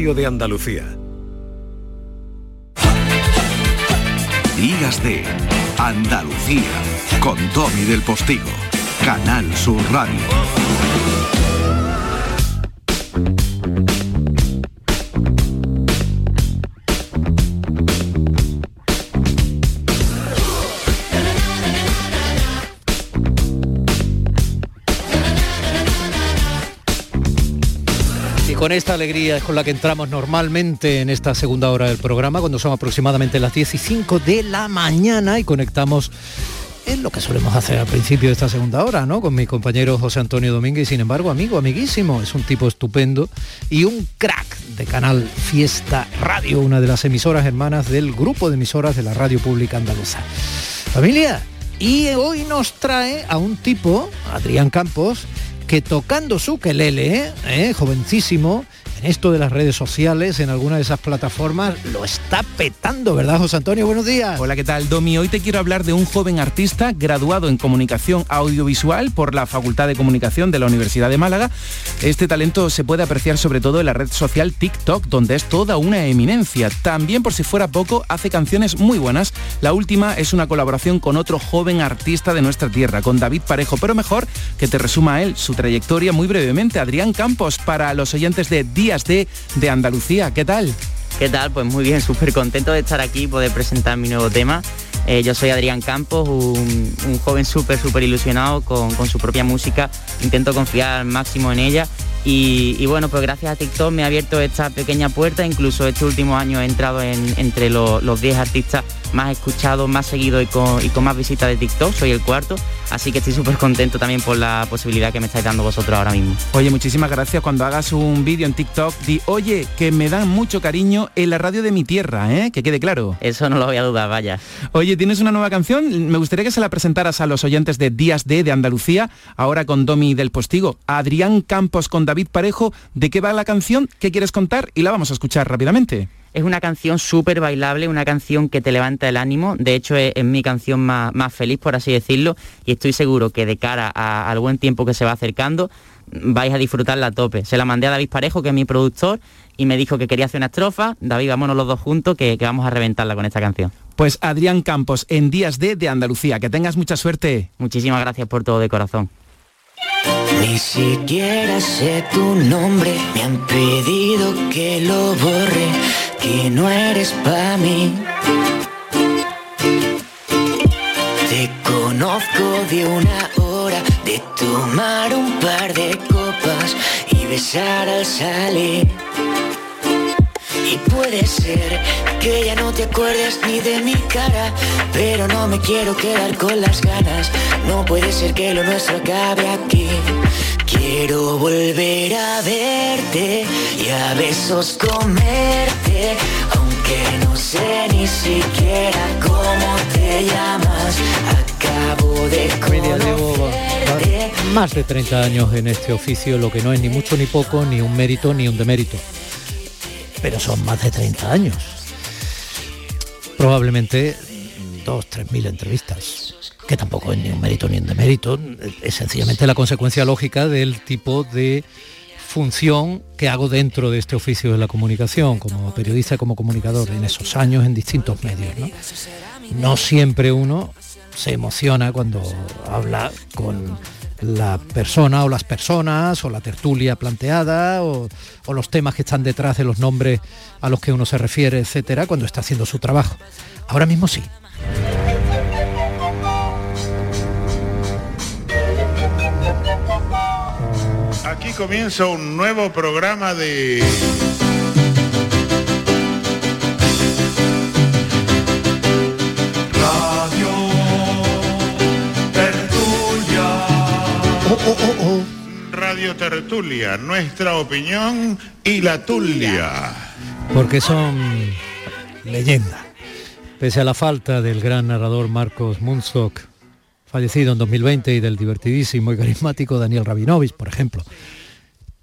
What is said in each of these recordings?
de Andalucía. Días de Andalucía con Tommy del Postigo, Canal Sur Radio. Con esta alegría es con la que entramos normalmente en esta segunda hora del programa, cuando son aproximadamente las 10 y 5 de la mañana y conectamos en lo que solemos hacer al principio de esta segunda hora, ¿no? Con mi compañero José Antonio Domínguez, sin embargo, amigo, amiguísimo, es un tipo estupendo y un crack de Canal Fiesta Radio, una de las emisoras hermanas del grupo de emisoras de la Radio Pública Andaluza. Familia, y hoy nos trae a un tipo, Adrián Campos, que tocando su quelele, ¿eh? jovencísimo, esto de las redes sociales, en alguna de esas plataformas, lo está petando, ¿verdad, José Antonio? Buenos días. Hola, ¿qué tal, Domi? Hoy te quiero hablar de un joven artista graduado en comunicación audiovisual por la Facultad de Comunicación de la Universidad de Málaga. Este talento se puede apreciar sobre todo en la red social TikTok, donde es toda una eminencia. También, por si fuera poco, hace canciones muy buenas. La última es una colaboración con otro joven artista de nuestra tierra, con David Parejo, pero mejor que te resuma él su trayectoria muy brevemente. Adrián Campos, para los oyentes de De, de Andalucía. ¿Qué tal? ¿Qué tal? Pues muy bien, súper contento de estar aquí y poder presentar mi nuevo tema. Eh, yo soy Adrián Campos, un, un joven súper, súper ilusionado con, con, su propia música. Intento confiar al máximo en ella. Y, y, bueno, pues gracias a TikTok me ha abierto esta pequeña puerta. Incluso este último año he entrado en, entre los, los 10 artistas más escuchados, más seguidos y con, y con más visitas de TikTok. Soy el cuarto. Así que estoy súper contento también por la posibilidad que me estáis dando vosotros ahora mismo. Oye, muchísimas gracias. Cuando hagas un vídeo en TikTok, di, oye, que me dan mucho cariño en la radio de mi tierra, ¿eh? Que quede claro. Eso no lo voy a dudar, vaya. Oye, ¿tienes una nueva canción? Me gustaría que se la presentaras a los oyentes de Días D de Andalucía, ahora con Domi del Postigo. Adrián Campos con David Parejo. ¿De qué va la canción? ¿Qué quieres contar? Y la vamos a escuchar rápidamente. Es una canción súper bailable, una canción que te levanta el ánimo. De hecho, es, es mi canción más, más, feliz, por así decirlo. Y estoy seguro que de cara a, al buen tiempo que se va acercando, vais a disfrutarla a tope. Se la mandé a David Parejo, que es mi productor, y me dijo que quería hacer una estrofa. David, vámonos los dos juntos, que, que vamos a reventarla con esta canción. Pues Adrián Campos, en Días D de Andalucía. Que tengas mucha suerte. Muchísimas gracias por todo de corazón. Ni siquiera sé tu nombre, me han pedido que lo borre, que no eres para mí. Te conozco de una hora, de tomar un par de copas y besar al salir. Y puede ser que ya no te acuerdes ni de mi cara, pero no me quiero quedar con las ganas. No puede ser que lo nuestro acabe aquí. Quiero volver a verte y a besos comerte, aunque no sé ni siquiera cómo te llamas. Acabo de conocerte. Más de 30 años en este oficio, lo que no es ni mucho ni poco, ni un mérito ni un demérito pero son más de 30 años. Probablemente dos, tres mil entrevistas, que tampoco es ni un mérito ni un demérito, es sencillamente la consecuencia lógica del tipo de función que hago dentro de este oficio de la comunicación, como periodista como comunicador, en esos años en distintos medios. no siempre uno se emociona cuando habla con la persona o las personas o la tertulia planteada o, o, los temas que están detrás de los nombres a los que uno se refiere, etcétera, cuando está haciendo su trabajo. Ahora mismo sí. Aquí comienza un nuevo programa de Radio Tertulia, nuestra opinión y la tulia. Porque son leyenda. Pese a la falta del gran narrador Marcos Munstock, fallecido en 2020, y del divertidísimo y carismático Daniel Rabinovich, por ejemplo,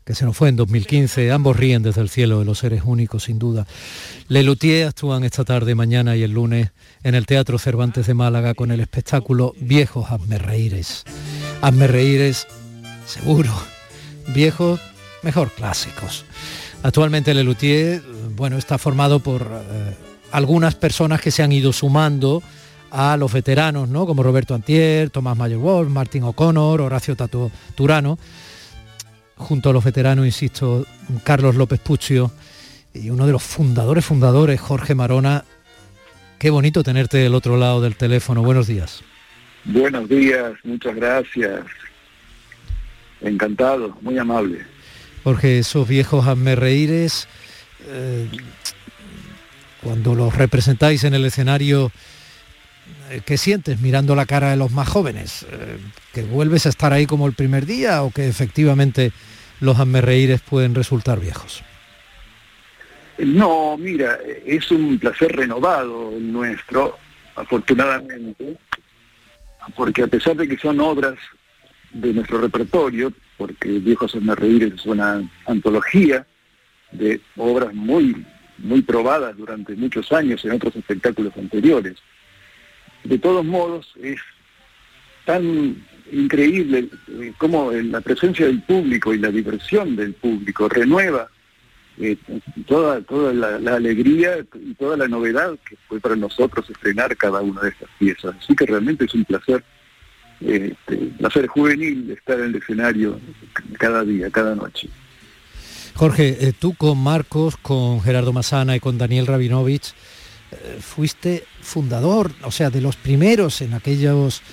que se nos fue en 2015, ambos ríen desde el cielo de los seres únicos, sin duda. Lelutier actúan esta tarde, mañana y el lunes en el Teatro Cervantes de Málaga con el espectáculo Viejos Hazme. Hazme Reíres, seguro. Viejos, mejor clásicos. Actualmente el Luthier, bueno, está formado por eh, algunas personas que se han ido sumando a los veteranos, ¿no? Como Roberto Antier, Tomás Mayer Wolf, Martín O'Connor, Horacio Tato Turano, junto a los veteranos, insisto, Carlos López Puccio y uno de los fundadores, fundadores, Jorge Marona. Qué bonito tenerte del otro lado del teléfono. Buenos días. Buenos días, muchas gracias. Encantado, muy amable. Jorge, esos viejos reíres eh, cuando los representáis en el escenario, eh, ¿qué sientes mirando la cara de los más jóvenes? Eh, ¿Que vuelves a estar ahí como el primer día o que efectivamente los reíres pueden resultar viejos? No, mira, es un placer renovado el nuestro, afortunadamente, porque a pesar de que son obras de nuestro repertorio, porque Viejos me reír es una antología de obras muy, muy probadas durante muchos años en otros espectáculos anteriores. De todos modos, es tan increíble eh, cómo la presencia del público y la diversión del público renueva eh, toda, toda la, alegría y toda la novedad que fue para nosotros estrenar cada una de estas piezas. Así que realmente es un placer, este, placer juvenil estar en el escenario cada día, cada noche. Jorge, eh, tú con Marcos, con Gerardo Masana y con Daniel Rabinovich, eh, fuiste fundador, o sea, de los primeros en aquellos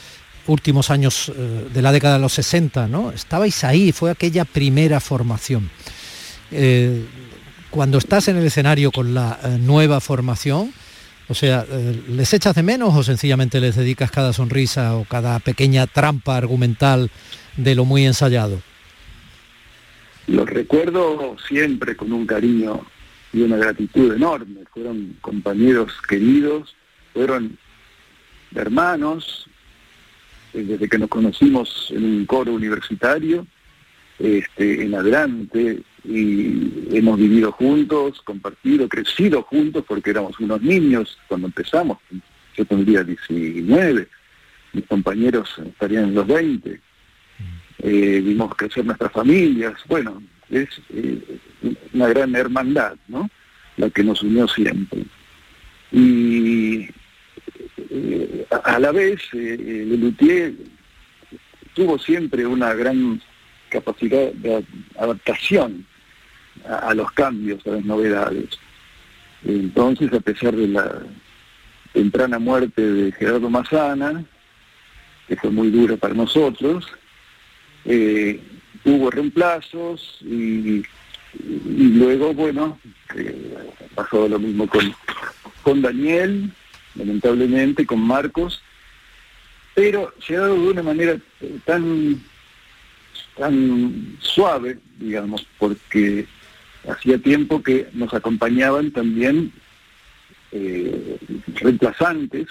últimos años de la década de los 60, ¿no? Estabais ahí, fue aquella primera formación cuando estás en el escenario con la eh, nueva formación, o sea, eh, ¿les echas de menos o sencillamente les dedicas cada sonrisa o cada pequeña trampa argumental de lo muy ensayado? Los recuerdo siempre con un cariño y una gratitud enorme. Fueron compañeros queridos, fueron hermanos, eh, desde que nos conocimos en un coro universitario, este, en adelante, y hemos vivido juntos, compartido, crecido juntos porque éramos unos niños cuando empezamos. Yo tendría 19, mis compañeros estarían en los 20. Eh, vimos crecer nuestras familias. Bueno, es eh, una gran hermandad, ¿no? La que nos unió siempre. Y eh, a, la vez, el Luthier tuvo siempre una gran capacidad de adaptación a, los cambios, a las novedades. Entonces, a pesar de la temprana muerte de Gerardo Mazana, que fue muy dura para nosotros, eh, hubo reemplazos y, luego, bueno, eh, pasó lo mismo con, con Daniel, lamentablemente, con Marcos, pero dado de una manera tan, tan suave, digamos, porque hacía tiempo que nos acompañaban también eh, reemplazantes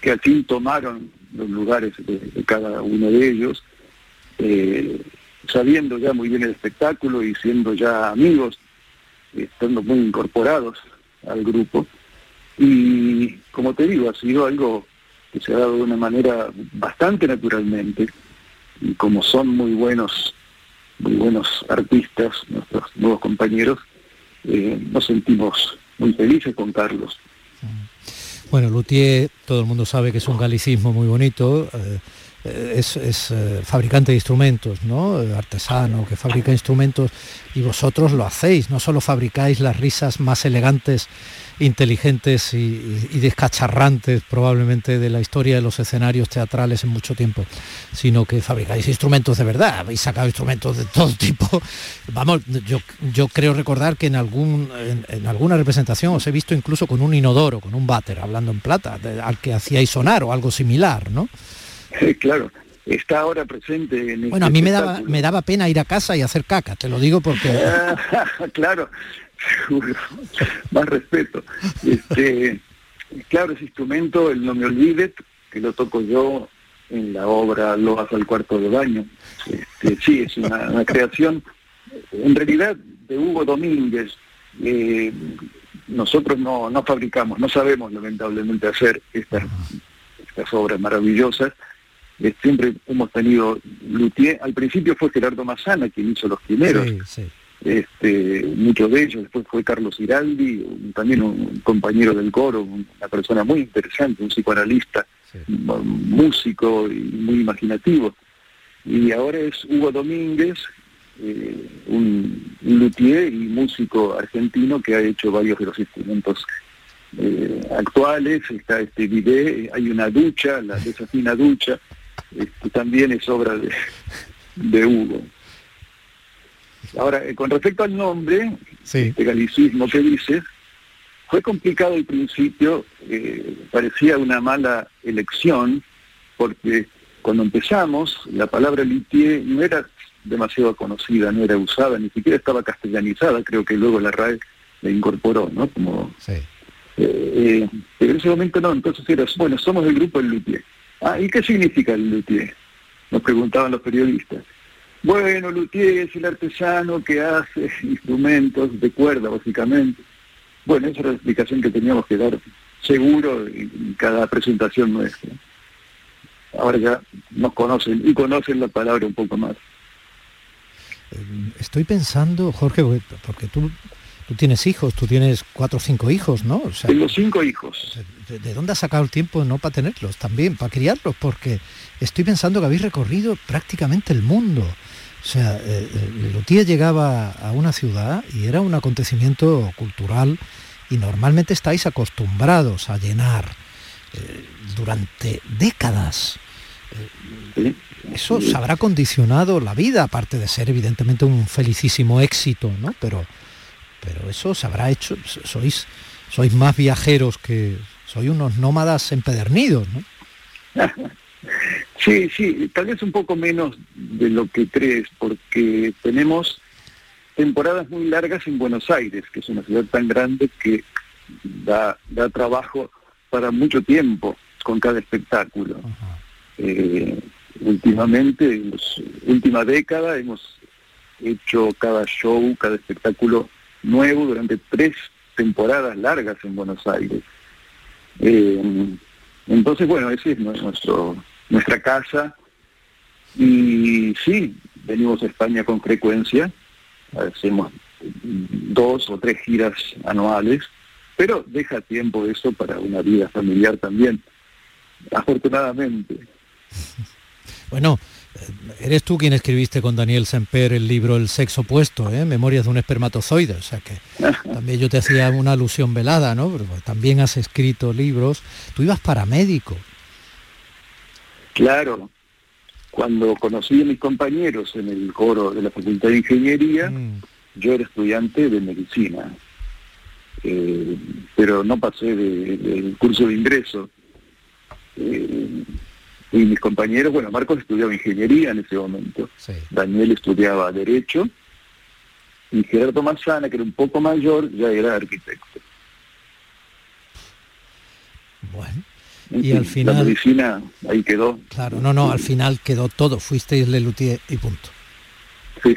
que al fin tomaron los lugares de, cada uno de ellos, eh, sabiendo ya muy bien el espectáculo y siendo ya amigos, estando muy incorporados al grupo. Y como te digo, ha sido algo que se ha dado de una manera bastante naturalmente, y como son muy buenos muy buenos artistas, nuestros nuevos compañeros, eh, nos sentimos muy felices con Carlos. Bueno, Luthier, todo el mundo sabe que es un galicismo muy bonito, eh, eh, es, fabricante de instrumentos, ¿no? Artesano, que fabrica instrumentos, y vosotros lo hacéis, no solo fabricáis las risas más elegantes inteligentes y, descacharrantes probablemente de la historia de los escenarios teatrales en mucho tiempo, sino que fabricáis instrumentos de verdad, habéis sacado instrumentos de todo tipo. Vamos, yo, yo creo recordar que en, algún, en, alguna representación os he visto incluso con un inodoro, con un váter, hablando en plata, al que hacíais sonar o algo similar, ¿no? claro, está ahora presente en Bueno, a este mí me daba, me daba pena ir a casa y hacer caca, te lo digo porque... claro, más respeto. Este, claro, ese instrumento, el No Me Olvides, que lo toco yo en la obra Loas al cuarto de baño. Este, sí, es una, creación, en realidad, de Hugo Domínguez. Eh, nosotros no, no fabricamos, no sabemos lamentablemente hacer estas, estas obras maravillosas. Eh, siempre hemos tenido luthier, al principio fue Gerardo Mazana quien hizo los primeros. Este, muchos de ellos, después fue Carlos Iraldi, también un compañero del coro, una persona muy interesante, un psicoanalista, músico y muy imaginativo. Y ahora es Hugo Domínguez, eh, un, luthier y músico argentino que ha hecho varios de los instrumentos eh, actuales, está este video, hay una ducha, la desafina ducha, este, también es obra de, de Hugo. Ahora, eh, con respecto al nombre, sí. este galicismo que dices, fue complicado al principio, eh, parecía una mala elección, porque cuando empezamos, la palabra litier no era demasiado conocida, no era usada, ni siquiera estaba castellanizada, creo que luego la RAE la incorporó, ¿no? Como, sí. Eh, pero en ese momento no, entonces era, bueno, somos el grupo del luthier. Ah, ¿y qué significa el luthier? Nos preguntaban los periodistas. Bueno, luthier es el artesano que hace instrumentos de cuerda, básicamente. Bueno, esa era la explicación que teníamos que dar seguro en cada presentación nuestra. Ahora ya nos conocen y conocen la palabra un poco más. Estoy pensando, Jorge, porque tú, tú tienes hijos, tú tienes cuatro o cinco hijos, ¿no? O sea, Tengo cinco hijos. ¿de, ¿De dónde has sacado el tiempo no para tenerlos también, para criarlos? Porque estoy pensando que habéis recorrido prácticamente el mundo. O sea, eh, Lutier llegaba a una ciudad y era un acontecimiento cultural y normalmente estáis acostumbrados a llenar eh, durante décadas. Eh, eso se habrá condicionado la vida, aparte de ser evidentemente un felicísimo éxito, ¿no? Pero, pero eso se habrá hecho, sois, sois más viajeros que, sois unos nómadas empedernidos, ¿no? Sí, sí, tal vez un poco menos de lo que crees, porque tenemos temporadas muy largas en Buenos Aires, que es una ciudad tan grande que da, da trabajo para mucho tiempo con cada espectáculo. Eh, últimamente, en la última década, hemos hecho cada show, cada espectáculo nuevo durante tres temporadas largas en Buenos Aires. Eh, entonces, bueno, ese es nuestro nuestra casa. Y sí, venimos a España con frecuencia, hacemos dos o tres giras anuales, pero deja tiempo eso para una vida familiar también, afortunadamente. Bueno, eres tú quien escribiste con Daniel Semper el libro El sexo opuesto, ¿eh? Memorias de un espermatozoide, o sea que también yo te hacía una alusión velada, ¿no? Pero también has escrito libros. Tú ibas para médico, Claro, cuando conocí a mis compañeros en el coro de la Facultad de Ingeniería, mm. yo era estudiante de medicina, eh, pero no pasé del curso de ingreso. Eh, y mis compañeros, bueno, Marcos estudiaba ingeniería en ese momento, Daniel estudiaba derecho, y Gerardo Mazzana, que era un poco mayor, ya era arquitecto. Bueno, y al final... La medicina ahí quedó. Claro, no, no, al final quedó todo, fuisteis Lelutier y punto. Sí,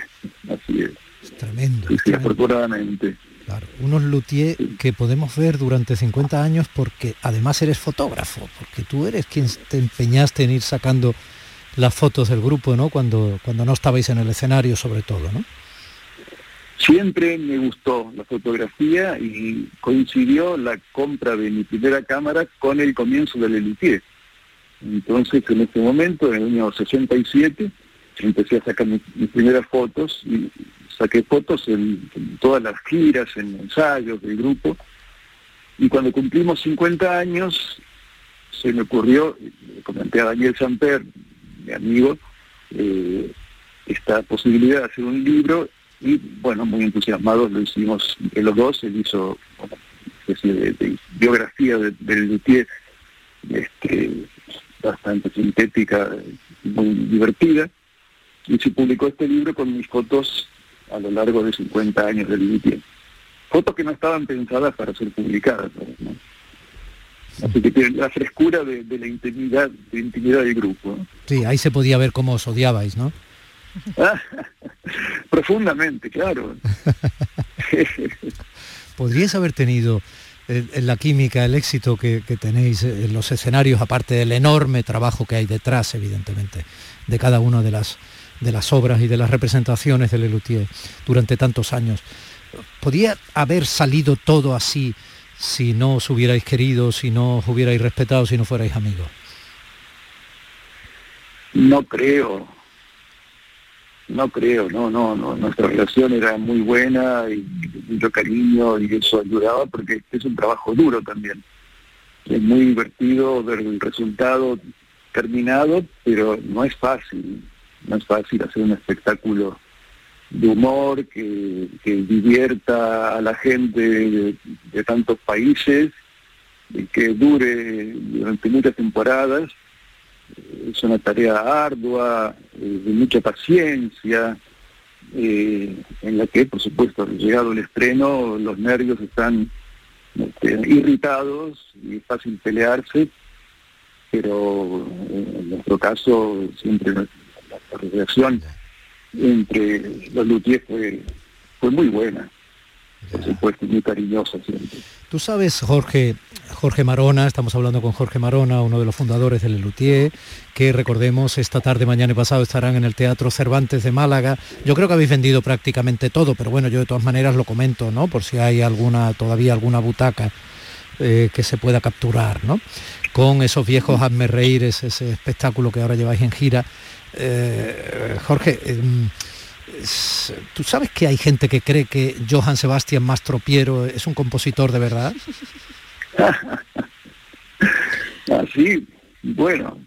así es. Es tremendo. Sí, afortunadamente. Claro, unos luthier que podemos ver durante 50 años porque además eres fotógrafo, porque tú eres quien te empeñaste en ir sacando las fotos del grupo, ¿no? Cuando, cuando no estabais en el escenario sobre todo, ¿no? Siempre me gustó la fotografía y coincidió la compra de mi primera cámara con el comienzo del Elitier. Entonces, en ese momento, en el año 67, empecé a sacar mis, primeras fotos y saqué fotos en, todas las giras, en ensayos del grupo. Y cuando cumplimos 50 años, se me ocurrió, le comenté a Daniel Samper, mi amigo, eh, esta posibilidad de hacer un libro y bueno, muy entusiasmados lo hicimos entre los dos, él hizo especie de, biografía del de Luthier este, bastante sintética, muy divertida, y se publicó este libro con mis fotos a lo largo de 50 años del Luthier. Fotos que no estaban pensadas para ser publicadas, Así que tiene la frescura de, la intimidad, de intimidad del grupo. Sí, ahí se podía ver cómo os odiabais, ¿no? Profundamente, claro. ¿Podríais haber tenido en eh, la química, el éxito que, tenéis en los escenarios, aparte del enorme trabajo que hay detrás, evidentemente, de cada una de las de las obras y de las representaciones de Lelutier durante tantos años. ¿Podía haber salido todo así si no os hubierais querido, si no os hubierais respetado, si no fuerais amigos? No creo, no creo, no, no, no. Nuestra relación era muy buena y mucho cariño y eso ayudaba porque es un trabajo duro también. Es muy divertido ver el resultado terminado, pero no es fácil, no es fácil hacer un espectáculo de humor que, divierta a la gente de, tantos países, que dure durante muchas temporadas. Es una tarea ardua, eh, de mucha paciencia, eh, en la que, por supuesto, llegado el estreno, los nervios están este, irritados y es fácil pelearse, pero en nuestro caso siempre la, relación entre los luthiers fue, fue muy buena, por supuesto, muy cariñosa siempre. Tú sabes, Jorge, Jorge Marona, estamos hablando con Jorge Marona, uno de los fundadores del Luthier, que recordemos esta tarde, mañana y pasado estarán en el Teatro Cervantes de Málaga. Yo creo que habéis vendido prácticamente todo, pero bueno, yo de todas maneras lo comento, ¿no? Por si hay alguna, todavía alguna butaca eh, que se pueda capturar, ¿no? Con esos viejos hazme reír, ese espectáculo que ahora lleváis en gira. Eh, Jorge, em, ¿tú sabes que hay gente que cree que Johann Sebastian Mastropiero es un compositor de verdad? Así, bueno,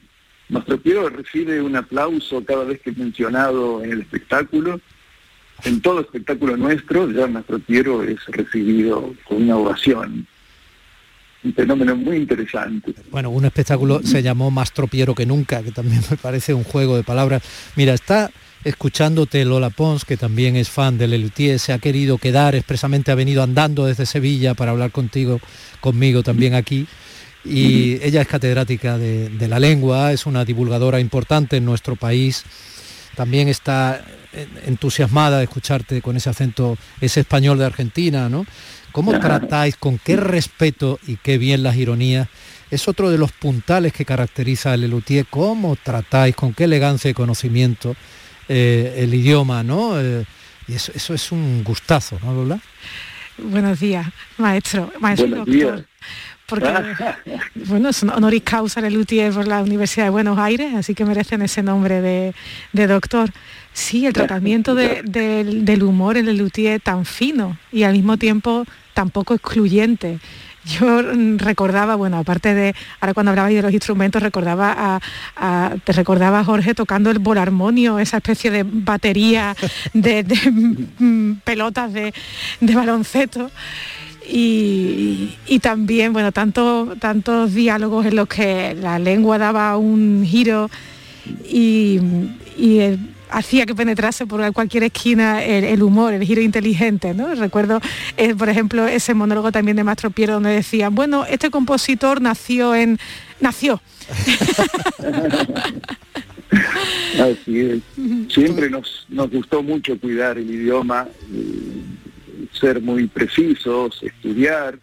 Mastropiero recibe un aplauso cada vez que es mencionado en el espectáculo. En todo espectáculo nuestro, ya Mastropiero es recibido con una ovación un fenómeno muy interesante. Bueno, un espectáculo se llamó Más tropiero que nunca, que también me parece un juego de palabras. Mira, está escuchándote Lola Pons, que también es fan de Lelutier, se ha querido quedar, expresamente ha venido andando desde Sevilla para hablar contigo, conmigo también aquí. Y ella es catedrática de, de la lengua, es una divulgadora importante en nuestro país. También está entusiasmada de escucharte con ese acento, ese español de Argentina, ¿no? ¿Cómo tratáis, con qué respeto y qué bien las ironías? Es otro de los puntales que caracteriza a Lelutier. ¿Cómo tratáis, con qué elegancia y conocimiento eh, el idioma, ¿no? Eh, y eso, es un gustazo, ¿no, Lola? Buenos días, maestro, maestro doctor. Porque, bueno, es un honoris causa Lelutier por la Universidad de Buenos Aires, así que merecen ese nombre de, de doctor. Sí, el tratamiento del humor en el luthier tan fino y al mismo tiempo tan poco excluyente. Yo recordaba, bueno, aparte de, ahora cuando hablabais de los instrumentos, recordaba a, te recordaba a Jorge tocando el bolarmonio, esa especie de batería de, pelotas de, baloncesto. Y, también, bueno, tantos diálogos en los que la lengua daba un giro y hacía que penetrase por cualquier esquina el, humor, el giro inteligente. ¿no? Recuerdo, eh, por ejemplo, ese monólogo también de Mastro Piero donde decía, bueno, este compositor nació en... nació. Así es. Siempre nos, nos gustó mucho cuidar el idioma, eh, ser muy precisos, estudiar,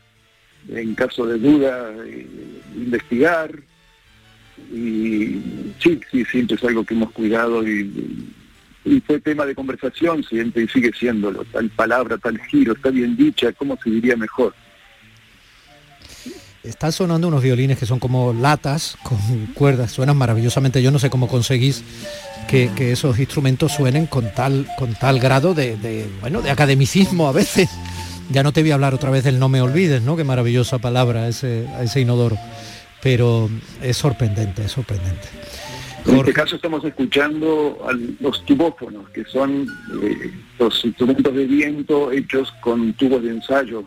en caso de duda, eh, investigar y sí, sí, siempre es algo que hemos cuidado y, fue tema de conversación siempre y sigue siéndolo, tal palabra, tal giro, está bien dicha, ¿cómo se diría mejor? Están sonando unos violines que son como latas con cuerdas, suenan maravillosamente. Yo no sé cómo conseguís que, esos instrumentos suenen con tal, con tal grado de, bueno, de academicismo a veces. Ya no te voy a hablar otra vez del no me olvides, ¿no? Qué maravillosa palabra ese, ese inodoro pero es sorprendente, es sorprendente. En este caso estamos escuchando a los tubófonos, que son eh, los instrumentos de viento hechos con tubos de ensayo,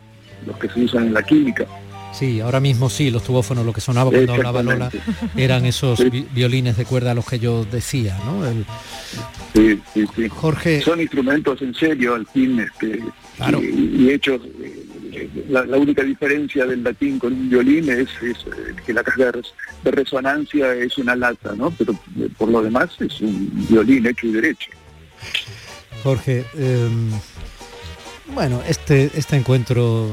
los que se usan en la química. Sí, ahora mismo sí, los tubófonos, lo que sonaba cuando hablaba Lola, eran esos violines de cuerda a los que yo decía, ¿no? Sí, sí, sí. Jorge... Son instrumentos en serio, al fin, este, y, hechos... La, única diferencia del latín con un violín es, eh, que la caja de resonancia es una lata, ¿no? Pero eh, por lo demás es un violín hecho y derecho. Jorge, em, bueno, este, este encuentro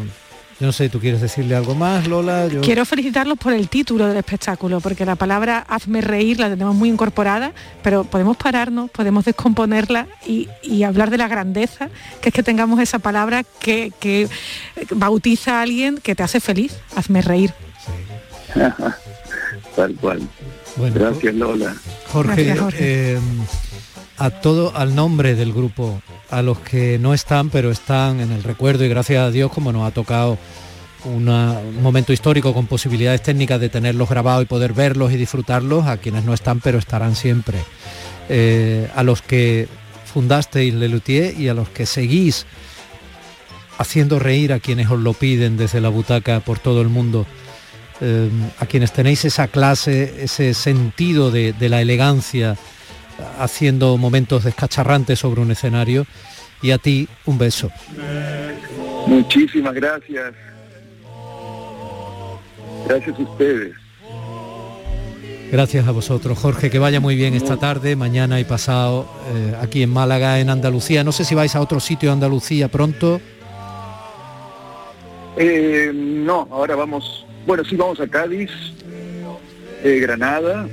Yo no sé, ¿tú quieres decirle algo más, Lola? Quiero felicitarlos por el título del espectáculo, porque la palabra hazme reír la tenemos muy incorporada, pero podemos pararnos, podemos descomponerla y, hablar de la grandeza, que es que tengamos esa palabra que, bautiza a alguien que te hace feliz, hazme reír. Tal cual. Gracias, Lola. Jorge, eh, a todo, al nombre del grupo a los que no están, pero están en el recuerdo y gracias a Dios como nos ha tocado un momento histórico con posibilidades técnicas de tenerlos grabados y poder verlos y disfrutarlos, a quienes no están, pero estarán siempre. Eh, a los que fundasteis Lelutier y a los que seguís haciendo reír a quienes os lo piden desde la butaca por todo el mundo, eh, a quienes tenéis esa clase, ese sentido de la elegancia, haciendo momentos descacharrantes sobre un escenario y a ti un beso. Muchísimas gracias. Gracias a ustedes. Gracias a vosotros, Jorge, que vaya muy bien esta tarde, mañana y pasado eh, aquí en Málaga, en Andalucía. No sé si vais a otro sitio de Andalucía pronto. Eh, no, ahora vamos, bueno, sí vamos a Cádiz, eh, Granada,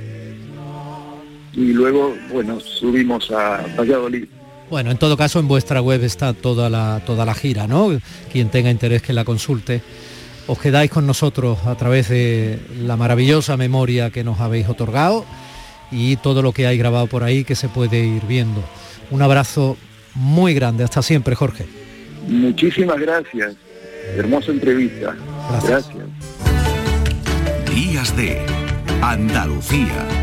y luego, bueno, subimos a Valladolid. Bueno, en todo caso en vuestra web está toda la, toda la gira, ¿no? Quien tenga interés que la consulte. Os quedáis con nosotros a través de la maravillosa memoria que nos habéis otorgado y todo lo que hay grabado por ahí que se puede ir viendo. Un abrazo muy grande. Hasta siempre, Jorge. Muchísimas gracias. Hermosa entrevista. Gracias. gracias. Días de Andalucía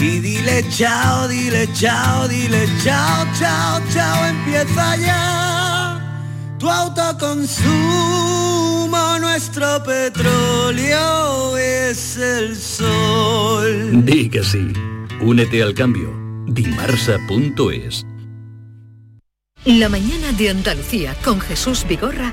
y dile chao, dile chao, dile chao, chao, chao, empieza ya. Tu autoconsumo, nuestro petróleo es el sol. Di que sí, únete al cambio. Dimarsa.es La mañana de Andalucía con Jesús Vigorra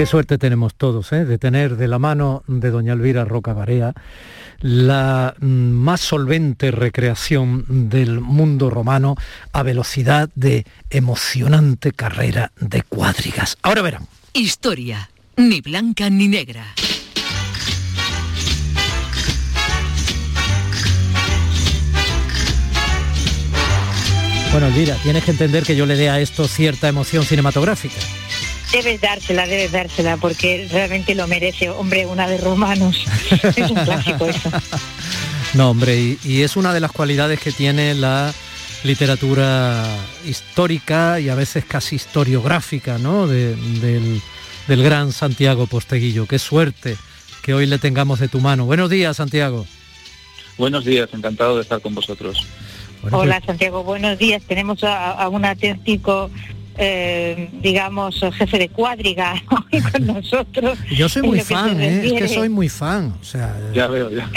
Qué suerte tenemos todos ¿eh? de tener de la mano de doña Elvira Roca Barea la mm, más solvente recreación del mundo romano a velocidad de emocionante carrera de cuadrigas. Ahora verán. Historia, ni blanca ni negra. Bueno, Elvira, tienes que entender que yo le dé a esto cierta emoción cinematográfica. Debes dársela, debes dársela, porque realmente lo merece. Hombre, una de romanos. es un clásico eso. No, hombre, y, es una de las cualidades que tiene la literatura histórica y a veces casi historiográfica, ¿no? del, del gran Santiago Posteguillo. Qué suerte que hoy le tengamos de tu mano. Buenos días, Santiago. Buenos días, encantado de estar con vosotros. Hola, pues- Santiago, buenos días. Tenemos a, un auténtico eh, digamos, jefe de cuadriga con nosotros. Yo soy muy fan, ¿eh? es que soy muy fan. O sea, ya veo, ya.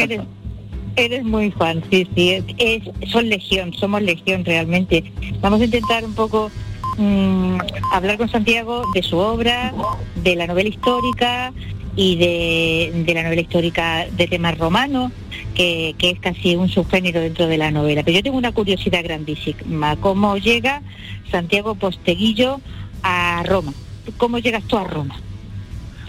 Eres, muy fan, sí, sí. Es, son legión, somos legión realmente. Vamos a intentar un poco mm, hablar con Santiago de su obra, de la novela histórica y de, de la novela histórica de temas romanos que, es casi un subgénero dentro de la novela. Pero yo tengo una curiosidad grandísima. ¿Cómo llega Santiago Posteguillo a Roma? ¿Cómo llegas tú a Roma?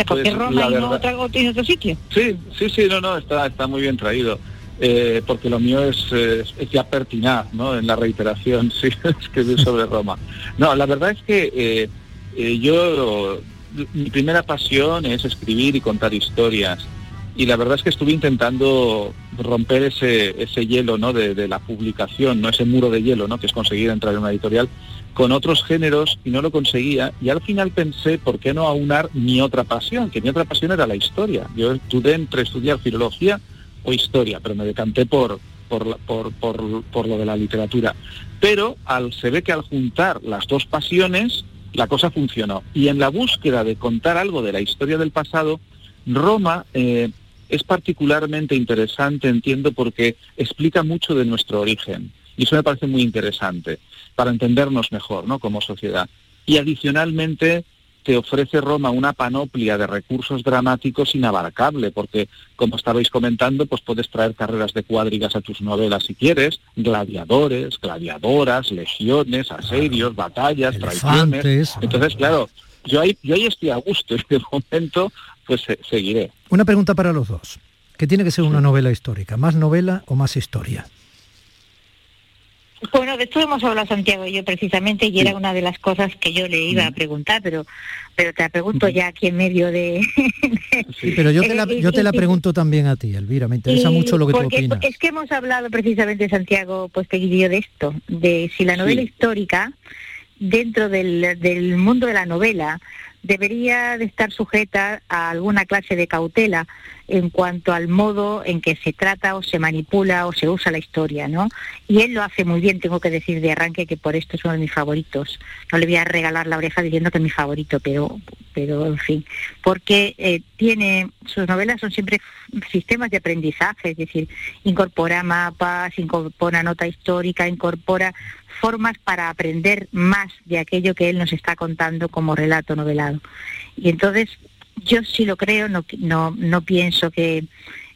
¿Por qué pues, Roma y no otro, en otro sitio? Sí, sí, sí, no, no, está, está muy bien traído. Eh, porque lo mío es, ya pertinaz, ¿no? En la reiteración, sí, escribir sobre Roma. No, la verdad es que eh, eh, yo, mi primera pasión es escribir y contar historias y la verdad es que estuve intentando romper ese, ese hielo ¿no? de, la publicación, no ese muro de hielo ¿no? que es conseguir entrar en una editorial con otros géneros y no lo conseguía y al final pensé por qué no aunar mi otra pasión, que mi otra pasión era la historia. Yo dudé entre estudiar filología o historia, pero me decanté por, por, por, por, lo de la literatura. Pero al, se ve que al juntar las dos pasiones, la cosa funcionó. Y en la búsqueda de contar algo de la historia del pasado, Roma eh, es particularmente interesante, entiendo, porque explica mucho de nuestro origen. Y eso me parece muy interesante para entendernos mejor, ¿no? Como sociedad. Y adicionalmente te ofrece Roma una panoplia de recursos dramáticos inabarcable, porque como estabais comentando, pues puedes traer carreras de cuadrigas a tus novelas si quieres, gladiadores, gladiadoras, legiones, asedios, batallas, traiciones. Entonces, claro, yo ahí, yo ahí estoy a gusto en este momento pues seguiré. Una pregunta para los dos. ¿Qué tiene que ser una novela histórica? ¿Más novela o más historia? Bueno, de esto hemos hablado Santiago y yo precisamente y era una de las cosas que yo le iba a preguntar, pero pero te la pregunto ya aquí en medio de... sí, pero yo te, la, yo te la pregunto también a ti, Elvira, me interesa mucho lo que tú opinas. Es que hemos hablado precisamente, Santiago, pues te de esto, de si la novela histórica, dentro del, del mundo de la novela, debería de estar sujeta a alguna clase de cautela en cuanto al modo en que se trata o se manipula o se usa la historia, ¿no? Y él lo hace muy bien, tengo que decir de arranque que por esto es uno de mis favoritos. No le voy a regalar la oreja diciendo que es mi favorito, pero, pero en fin, porque eh, tiene, sus novelas son siempre sistemas de aprendizaje, es decir, incorpora mapas, incorpora nota histórica, incorpora formas para aprender más de aquello que él nos está contando como relato novelado. Y entonces yo sí lo creo, no, no, no pienso que,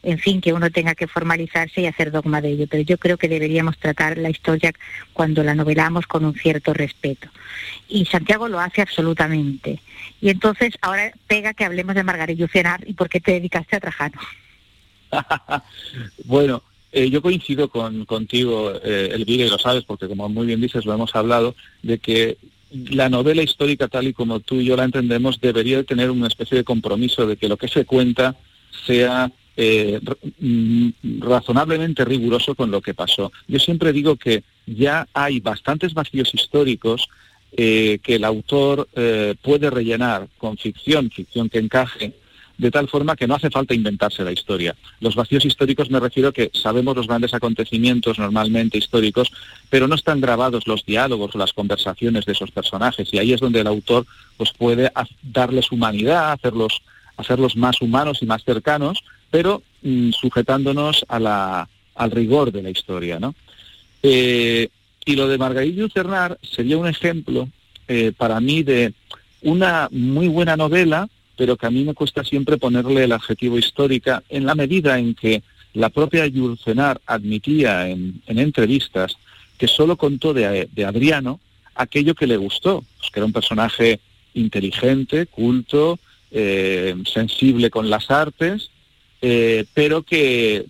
en fin, que uno tenga que formalizarse y hacer dogma de ello, pero yo creo que deberíamos tratar la historia cuando la novelamos con un cierto respeto. Y Santiago lo hace absolutamente. Y entonces ahora pega que hablemos de Margarita Lucienar y por qué te dedicaste a Trajano. bueno, eh, yo coincido con, contigo, eh, Elvira, y lo sabes, porque como muy bien dices, lo hemos hablado, de que la novela histórica tal y como tú y yo la entendemos debería tener una especie de compromiso de que lo que se cuenta sea eh, mm, razonablemente riguroso con lo que pasó. Yo siempre digo que ya hay bastantes vacíos históricos que el autor puede rellenar con ficción, ficción que encaje, de tal forma que no hace falta inventarse la historia. Los vacíos históricos me refiero a que sabemos los grandes acontecimientos normalmente históricos, pero no están grabados los diálogos o las conversaciones de esos personajes y ahí es donde el autor pues puede darles humanidad, hacerlos hacerlos más humanos y más cercanos, pero mm, sujetándonos al rigor de la historia, ¿no? Eh, y lo de Margarita Cernar sería un ejemplo eh, para mí de una muy buena novela pero que a mí me cuesta siempre ponerle el adjetivo histórica en la medida en que la propia Yulcenar admitía en, entrevistas que solo contó de, Adriano aquello que le gustó, pues que era un personaje inteligente, culto, eh, sensible con las artes, eh, pero que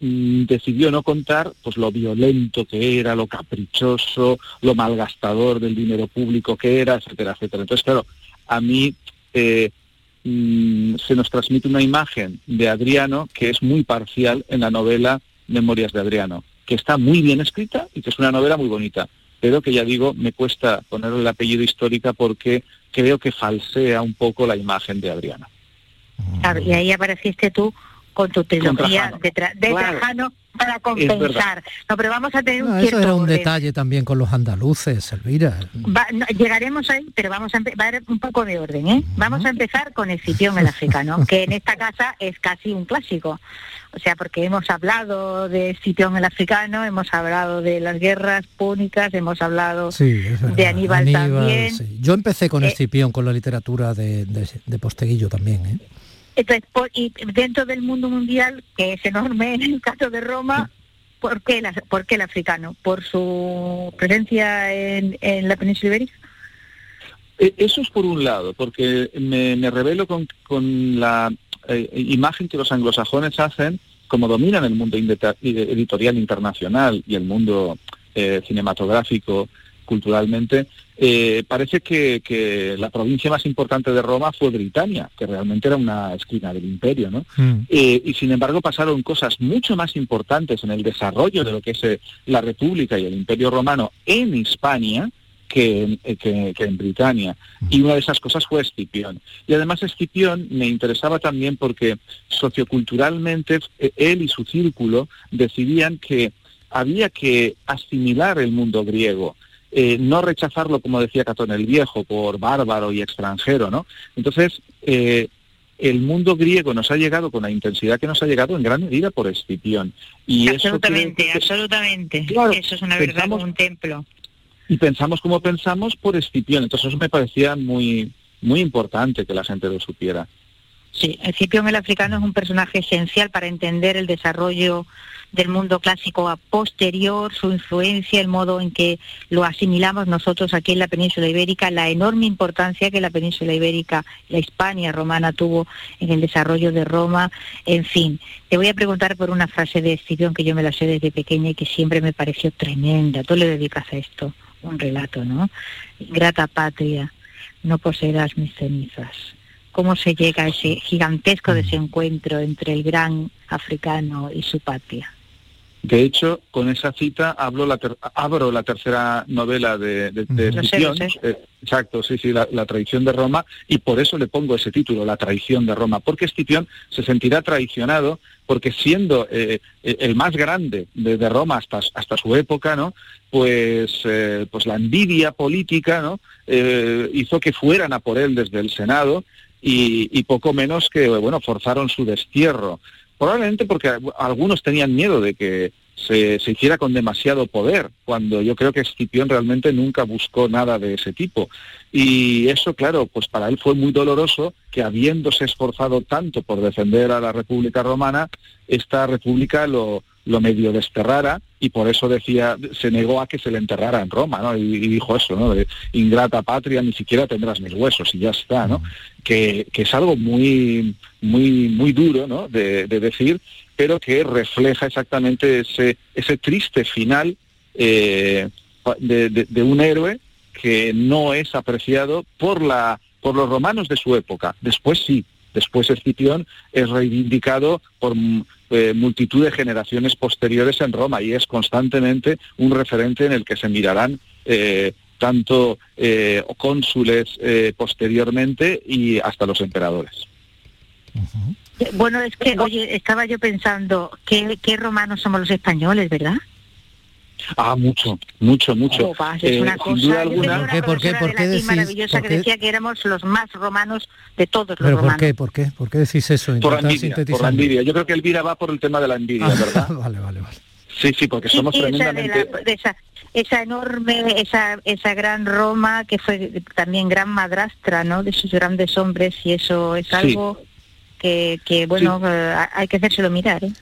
mm, decidió no contar pues lo violento que era, lo caprichoso, lo malgastador del dinero público que era, etcétera, etcétera. Entonces, claro, a mí eh, Mm, se nos transmite una imagen de Adriano que es muy parcial en la novela Memorias de Adriano, que está muy bien escrita y que es una novela muy bonita, pero que ya digo, me cuesta ponerle el apellido histórica porque creo que falsea un poco la imagen de Adriano. Y ahí apareciste tú con tu trilogía de, Trajano para compensar. No, pero vamos a tener un Eso era un detalle también con los andaluces, Elvira. llegaremos ahí, pero vamos a va a haber un poco de orden, ¿eh? Vamos a empezar con Escipión el africano, que en esta casa es casi un clásico. O sea, porque hemos hablado de Escipión el africano, hemos hablado de las guerras púnicas, hemos hablado de Aníbal, también. Yo empecé con eh, Escipión, con la literatura de, de Posteguillo también, ¿eh? Entonces, y dentro del mundo mundial, que es enorme en el caso de Roma, ¿por qué, el africano? ¿Por su presencia en, la península ibérica? E, eso es por un lado, porque me, revelo con, la eh, imagen que los anglosajones hacen, como dominan el mundo editorial internacional y el mundo eh, cinematográfico culturalmente, eh, parece que, la provincia más importante de Roma fue Britania, que realmente era una esquina del imperio, ¿no? Mm. Eh, y sin embargo pasaron cosas mucho más importantes en el desarrollo de lo que es eh, la República y el Imperio Romano en Hispania, que, en Britania. Y una de esas cosas fue Escipión. Y además Escipión me interesaba también porque socioculturalmente él y su círculo decidían que había que asimilar el mundo griego eh, no rechazarlo, como decía Catón el Viejo, por bárbaro y extranjero, ¿no? Entonces, eh, el mundo griego nos ha llegado con la intensidad que nos ha llegado en gran medida por Escipión. Y absolutamente, absolutamente. eso es una verdad como un templo. Y pensamos como pensamos por Escipión. Entonces eso me parecía muy, muy importante que la gente lo supiera. Sí, Escipión el africano es un personaje esencial para entender el desarrollo del mundo clásico a posterior, su influencia, el modo en que lo asimilamos nosotros aquí en la península ibérica, la enorme importancia que la península ibérica, la Hispania romana tuvo en el desarrollo de Roma, en fin. Te voy a preguntar por una frase de Escipión que yo me la sé desde pequeña y que siempre me pareció tremenda. Tú le dedicas a esto un relato, ¿no? Grata patria, no poseerás mis cenizas cómo se llega a ese gigantesco desencuentro entre el gran africano y su patria. De hecho, con esa cita hablo la abro la tercera novela de, de, eh, exacto, sí, sí, la, traición de Roma, y por eso le pongo ese título, La traición de Roma, porque Escipión se sentirá traicionado, porque siendo eh, eh, el más grande de, Roma hasta, hasta su época, ¿no? Pues, pues la envidia política, ¿no? hizo que fueran a por él desde el Senado y, poco menos que, bueno, forzaron su destierro probablemente porque algunos tenían miedo de que se, hiciera con demasiado poder, cuando yo creo que Escipión realmente nunca buscó nada de ese tipo. Y eso, claro, pues para él fue muy doloroso que habiéndose esforzado tanto por defender a la República Romana, esta República lo, lo medio desterrara y por eso decía, se negó a que se le enterrara en Roma, ¿no? Y, dijo eso, ¿no? De ingrata patria, ni siquiera tendrás mis huesos y ya está, ¿no? Que, es algo muy, muy, muy duro, ¿no? De, decir, pero que refleja exactamente ese, ese triste final eh, de, un héroe que no es apreciado por la por los romanos de su época. Después sí, después Escipión es reivindicado por eh, multitud de generaciones posteriores en Roma y es constantemente un referente en el que se mirarán eh, tanto eh, cónsules posteriormente y hasta los emperadores. Bueno, es que, oye, estaba yo pensando, ¿qué, qué romanos somos los españoles, verdad? Ah, mucho, mucho, mucho. es una cosa, ¿Por qué, por qué, por qué decís, maravillosa que decía que éramos los más romanos de todos los ¿Pero romanos. ¿por qué, por qué, por qué decís eso? Por la, envidia, por la envidia. Yo creo que Elvira va por el tema de la envidia, ah, ¿verdad? vale, vale, vale. Sí, sí, porque somos tremendamente... Esa, esa, enorme, esa, esa gran Roma que fue también gran madrastra, ¿no? De sus grandes hombres y eso es algo que, que, bueno, eh, hay que hacérselo mirar, ¿eh?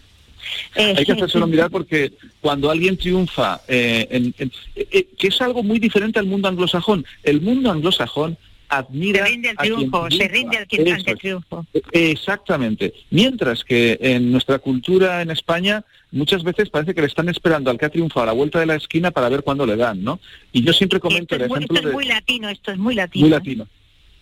Eh, Hay que hacérselo mirar porque cuando alguien triunfa, eh, eh, que es algo muy diferente al mundo anglosajón, el mundo anglosajón admira se rinde al triunfo, se rinde al quien triunfo. Exactamente. Mientras que en nuestra cultura en España muchas veces parece que le están esperando al que ha triunfado a la vuelta de la esquina para ver cuándo le dan, ¿no? Y yo siempre comento el ejemplo esto es muy latino, esto es muy latino. Muy latino.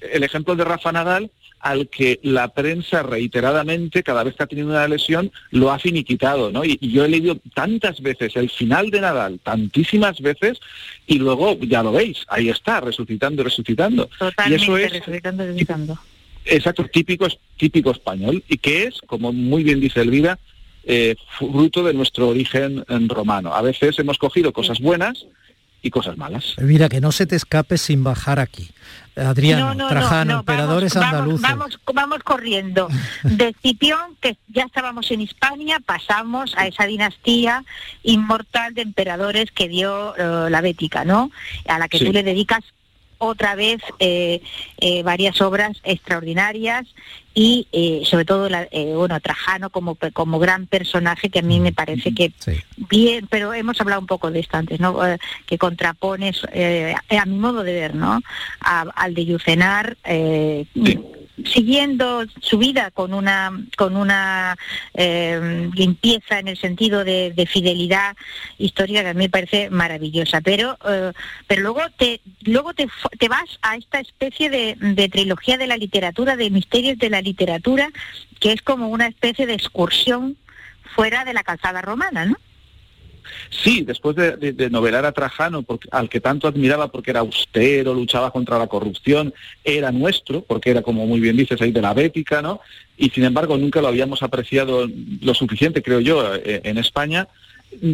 El ejemplo de Rafa Nadal, al que la prensa reiteradamente, cada vez que ha tenido una lesión, lo ha finiquitado, ¿no? Y, yo he leído tantas veces el final de Nadal, tantísimas veces, y luego, ya lo veis, ahí está, resucitando, resucitando. Totalmente, y eso es, resucitando, resucitando. Exacto, típico, típico español, y que es, como muy bien dice Elvira, eh, fruto de nuestro origen romano. A veces hemos cogido cosas buenas y cosas malas. Mira, que no se te escape sin bajar aquí. Adriano, Trajano, emperadores vamos, andaluces. Vamos, vamos, corriendo. De Cipión, que ya estábamos en Hispania, pasamos a esa dinastía inmortal de emperadores que dio eh, la Bética, ¿no? A la que tú le dedicas otra vez eh, eh, varias obras extraordinarias y eh, sobre todo bueno Trajano como como gran personaje que a mí me parece que bien pero hemos hablado un poco de esto antes no que contrapones a mi modo de ver no al de Yucenar siguiendo su vida con una con una eh, limpieza en el sentido de, fidelidad histórica que a mí me parece maravillosa pero eh, pero luego te luego te, te, vas a esta especie de, de trilogía de la literatura de misterios de la literatura que es como una especie de excursión fuera de la calzada romana ¿no? Sí, después de, novelar a Trajano, al que tanto admiraba porque era austero, luchaba contra la corrupción, era nuestro, porque era, como muy bien dices, ahí de la Bética, ¿no? Y sin embargo nunca lo habíamos apreciado lo suficiente, creo yo, eh, en España.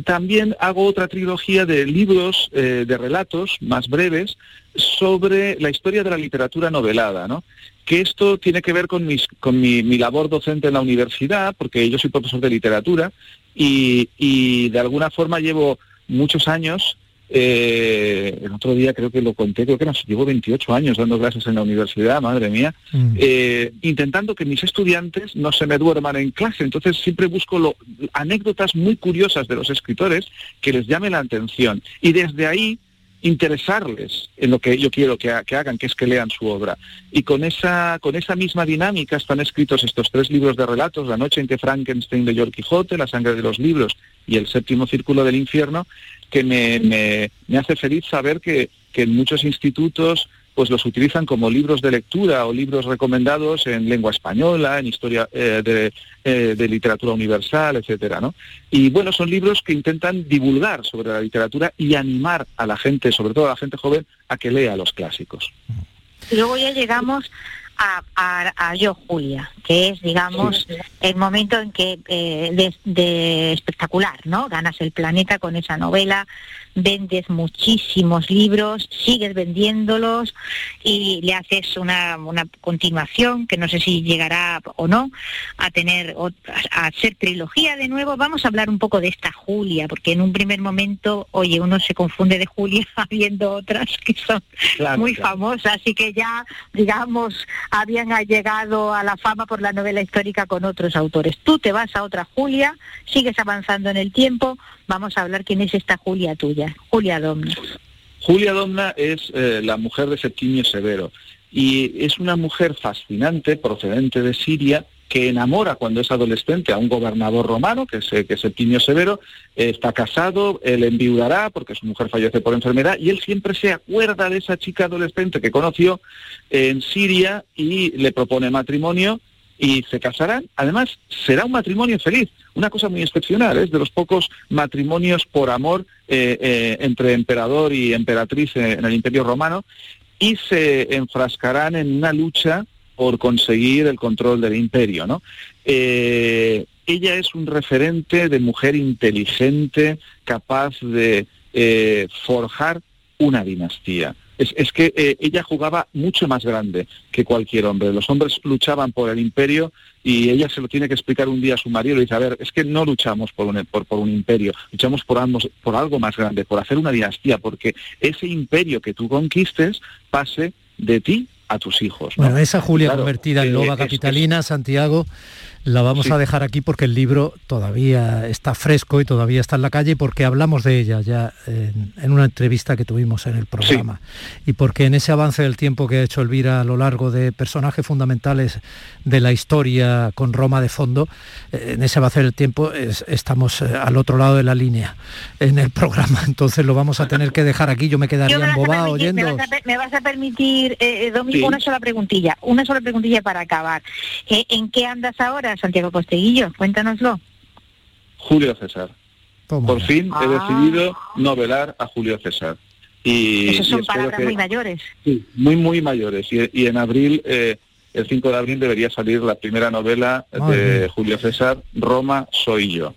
También hago otra trilogía de libros, eh, de relatos más breves, sobre la historia de la literatura novelada, ¿no? que esto tiene que ver con, con mi, labor docente en la universidad, porque yo soy profesor de literatura y, de alguna forma llevo muchos años, eh, el otro día creo que lo conté, creo que llevo 28 años dando clases en la universidad, madre mía, mm. eh, intentando que mis estudiantes no se me duerman en clase. Entonces siempre busco anécdotas muy curiosas de los escritores que les llamen la atención. Y desde ahí interesarles en lo que yo quiero que, hagan, que es que lean su obra. Y con esa, con esa misma dinámica están escritos estos tres libros de relatos, La noche en que Frankenstein leyó el Quijote, La sangre de los libros y El séptimo círculo del infierno, que me, me, me hace feliz saber que, que en muchos institutos pues los utilizan como libros de lectura o libros recomendados en lengua española, en historia eh, eh, de, literatura universal, etcétera, ¿no? Y bueno, son libros que intentan divulgar sobre la literatura y animar a la gente, sobre todo a la gente joven, a que lea los clásicos. Luego ya llegamos a, Yo Julia, que es, digamos, el momento en que eh, de, espectacular, ¿no? Ganas el planeta con esa novela, vendes muchísimos libros, sigues vendiéndolos y le haces una, una continuación que no sé si llegará o no a tener a ser trilogía de nuevo. Vamos a hablar un poco de esta Julia, porque en un primer momento, oye, uno se confunde de Julia viendo otras que son muy famosas y que ya, digamos, habían llegado a la fama por la novela histórica con otros autores. Tú te vas a otra Julia, sigues avanzando en el tiempo, vamos a hablar quién es esta Julia tuya, Julia Domna. Julia Domna es eh, la mujer de Septimio Severo y es una mujer fascinante procedente de Siria que enamora cuando es adolescente a un gobernador romano, que es, eh, que Septimio Severo, está casado, él enviudará porque su mujer fallece por enfermedad, y él siempre se acuerda de esa chica adolescente que conoció en Siria y le propone matrimonio y se casarán. Además, será un matrimonio feliz, una cosa muy excepcional, es de los pocos matrimonios por amor eh, eh, entre emperador y emperatriz en el Imperio Romano, y se enfrascarán en una lucha por conseguir el control del imperio. ¿no? Eh, ella es un referente de mujer inteligente, capaz de forjar una dinastía es, que eh, ella jugaba mucho más grande que cualquier hombre. Los hombres luchaban por el imperio y ella se lo tiene que explicar un día a su marido y dice, a ver, es que no luchamos por un, por, un imperio, luchamos por, por algo más grande, por hacer una dinastía, porque ese imperio que tú conquistes pase de ti a tus hijos. Bueno, esa Julia convertida en eh, loba capitalina, Santiago, la vamos a dejar aquí porque el libro todavía está fresco y todavía está en la calle porque hablamos de ella ya en, una entrevista que tuvimos en el programa. Y porque en ese avance del tiempo que ha hecho Elvira a lo largo de personajes fundamentales de la historia con Roma de fondo, eh, en ese avance del tiempo estamos eh, al otro lado de la línea en el programa. Entonces lo vamos a tener que dejar aquí. Yo me quedaría embobado oyendo. Me vas, a, permitir, eh, una sola preguntilla, una sola preguntilla para acabar. Eh, ¿En qué andas ahora, Santiago Posteguillo? Cuéntanoslo. Julio César. Por fin he ah. decidido novelar a Julio César. Y, Esas son palabras muy mayores. Sí, muy, muy mayores. Y, en abril, eh, el 5 de abril, debería salir la primera novela de Julio César, Roma soy yo.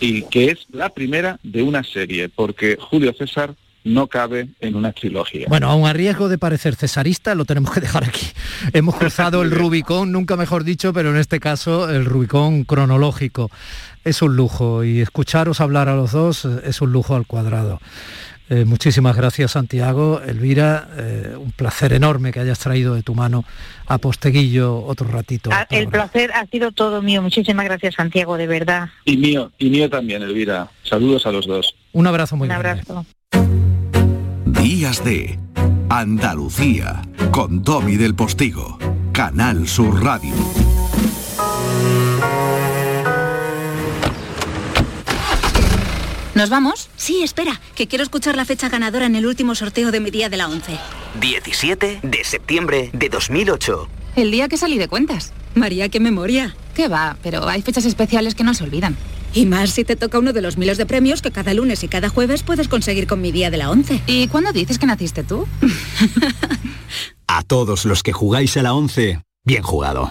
Y que es la primera de una serie, porque Julio César no cabe en una trilogía. Bueno, aun a riesgo de parecer cesarista, lo tenemos que dejar aquí. Hemos cruzado el Rubicón, nunca mejor dicho, pero en este caso el Rubicón cronológico. Es un lujo y escucharos hablar a los dos es un lujo al cuadrado. Eh, muchísimas gracias Santiago, Elvira, eh, un placer enorme que hayas traído de tu mano a Posteguillo otro ratito. Ah, el placer ha sido todo mío, muchísimas gracias Santiago, de verdad. Y mío, y mío también, Elvira. Saludos a los dos. Un abrazo muy un abrazo. Días de Andalucía con Tommy del Postigo, Canal Sur Radio. ¿Nos vamos? Sí, espera, que quiero escuchar la fecha ganadora en el último sorteo de mi día de la 11. 17 de septiembre de 2008. El día que salí de cuentas. María, qué memoria. Qué va, pero hay fechas especiales que no se olvidan. Y más si te toca uno de los miles de premios que cada lunes y cada jueves puedes conseguir con mi día de la 11. ¿Y cuándo dices que naciste tú? a todos los que jugáis a la 11, bien jugado.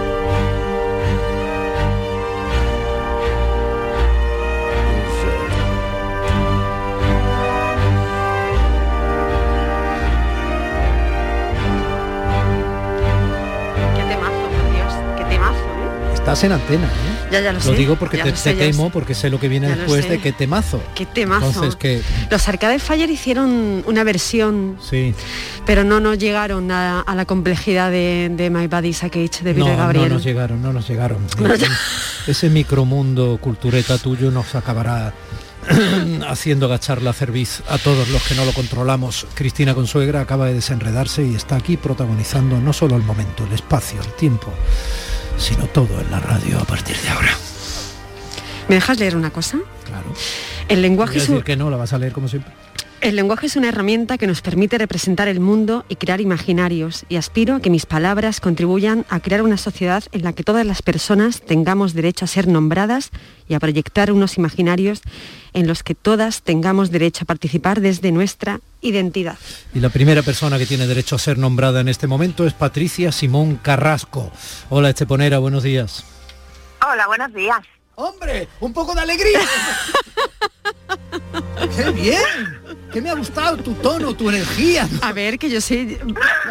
Estás en antena, ¿eh? Ya, ya lo, lo digo porque te, temo, porque sé lo que viene después de qué temazo. Qué temazo. Entonces, que... Los Arcade Fire hicieron una versión, sí. pero no nos llegaron a, la complejidad de, My Buddy Cage de Peter Gabriel. No nos llegaron, no nos llegaron. Ese micromundo cultureta tuyo nos acabará haciendo agachar la cerviz a todos los que no lo controlamos. Cristina Consuegra acaba de desenredarse y está aquí protagonizando no solo el momento, el espacio, el tiempo sino todo en la radio a partir de ahora. ¿Me dejas leer una cosa? Claro. El lenguaje es decir que no, la vas a leer como siempre. El lenguaje es una herramienta que nos permite representar el mundo y crear imaginarios y aspiro a que mis palabras contribuyan a crear una sociedad en la que todas las personas tengamos derecho a ser nombradas y a proyectar unos imaginarios en los que todas tengamos derecho a participar desde nuestra identidad. Y la primera persona que tiene derecho a ser nombrada en este momento es Patricia Simón Carrasco. Hola Esteponera, buenos días. Hola, buenos días. Hombre, un poco de alegría. ¡Qué bien! Que me ha gustado tu tono, tu energía. A ver, que yo sé,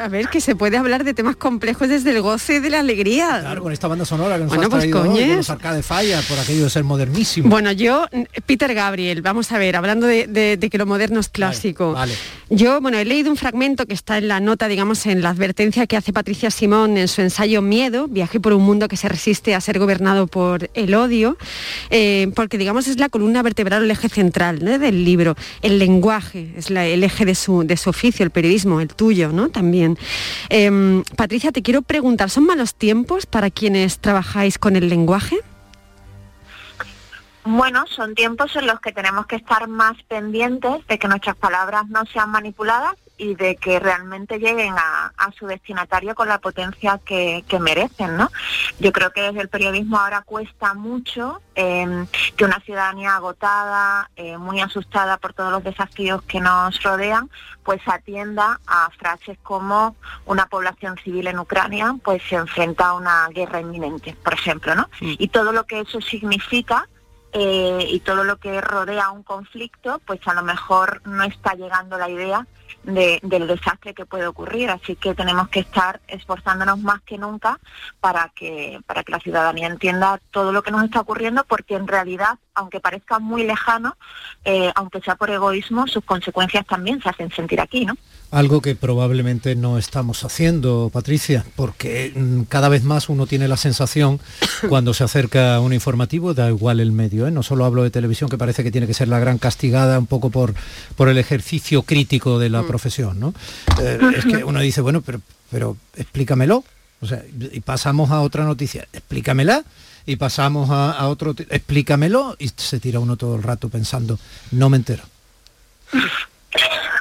a ver, que se puede hablar de temas complejos desde el goce de la alegría. Claro, con esta banda sonora que nos bueno, pues traído hoy, los Arcade Falla, por aquello de ser modernísimo. Bueno, yo, Peter Gabriel, vamos a ver, hablando de, que lo moderno es clásico. Vale, Yo, bueno, he leído un fragmento que está en la nota, digamos, en la advertencia que hace Patricia Simón en su ensayo Miedo, viaje por un mundo que se resiste a ser gobernado por el odio, eh, porque digamos es la columna vertebral, el eje central del libro, el lenguaje, es el eje de su, de su oficio, el periodismo, el tuyo, ¿no? También. Em, Patricia, te quiero preguntar, ¿son malos tiempos para quienes trabajáis con el lenguaje? Bueno, son tiempos en los que tenemos que estar más pendientes de que nuestras palabras no sean manipuladas y de que realmente lleguen a, su destinatario con la potencia que, merecen, ¿no? Yo creo que desde el periodismo ahora cuesta mucho em, que una ciudadanía agotada, eh, muy asustada por todos los desafíos que nos rodean, pues atienda a frases como una población civil en Ucrania pues se enfrenta a una guerra inminente, por ejemplo, ¿no? Mm. Y todo lo que eso significa eh, y todo lo que rodea un conflicto, pues a lo mejor no está llegando la idea del desastre que puede ocurrir. Así que tenemos que estar esforzándonos más que nunca para que, para que la ciudadanía entienda todo lo que nos está ocurriendo, porque en realidad, aunque parezca muy lejano, eh, aunque sea por egoísmo, sus consecuencias también se hacen sentir aquí, ¿no? Algo que probablemente no estamos haciendo, Patricia, porque mm, cada vez más uno tiene la sensación cuando se acerca a un informativo, da igual el medio, ¿eh? no solo hablo de televisión, que parece que tiene que ser la gran castigada un poco por, por el ejercicio crítico de la mm. profesión, ¿no? Eh, es que uno dice, bueno, pero, pero explícamelo, o sea, y pasamos a otra noticia, explícamela, y pasamos a, a otro, explícamelo, y se tira uno todo el rato pensando, no me entero.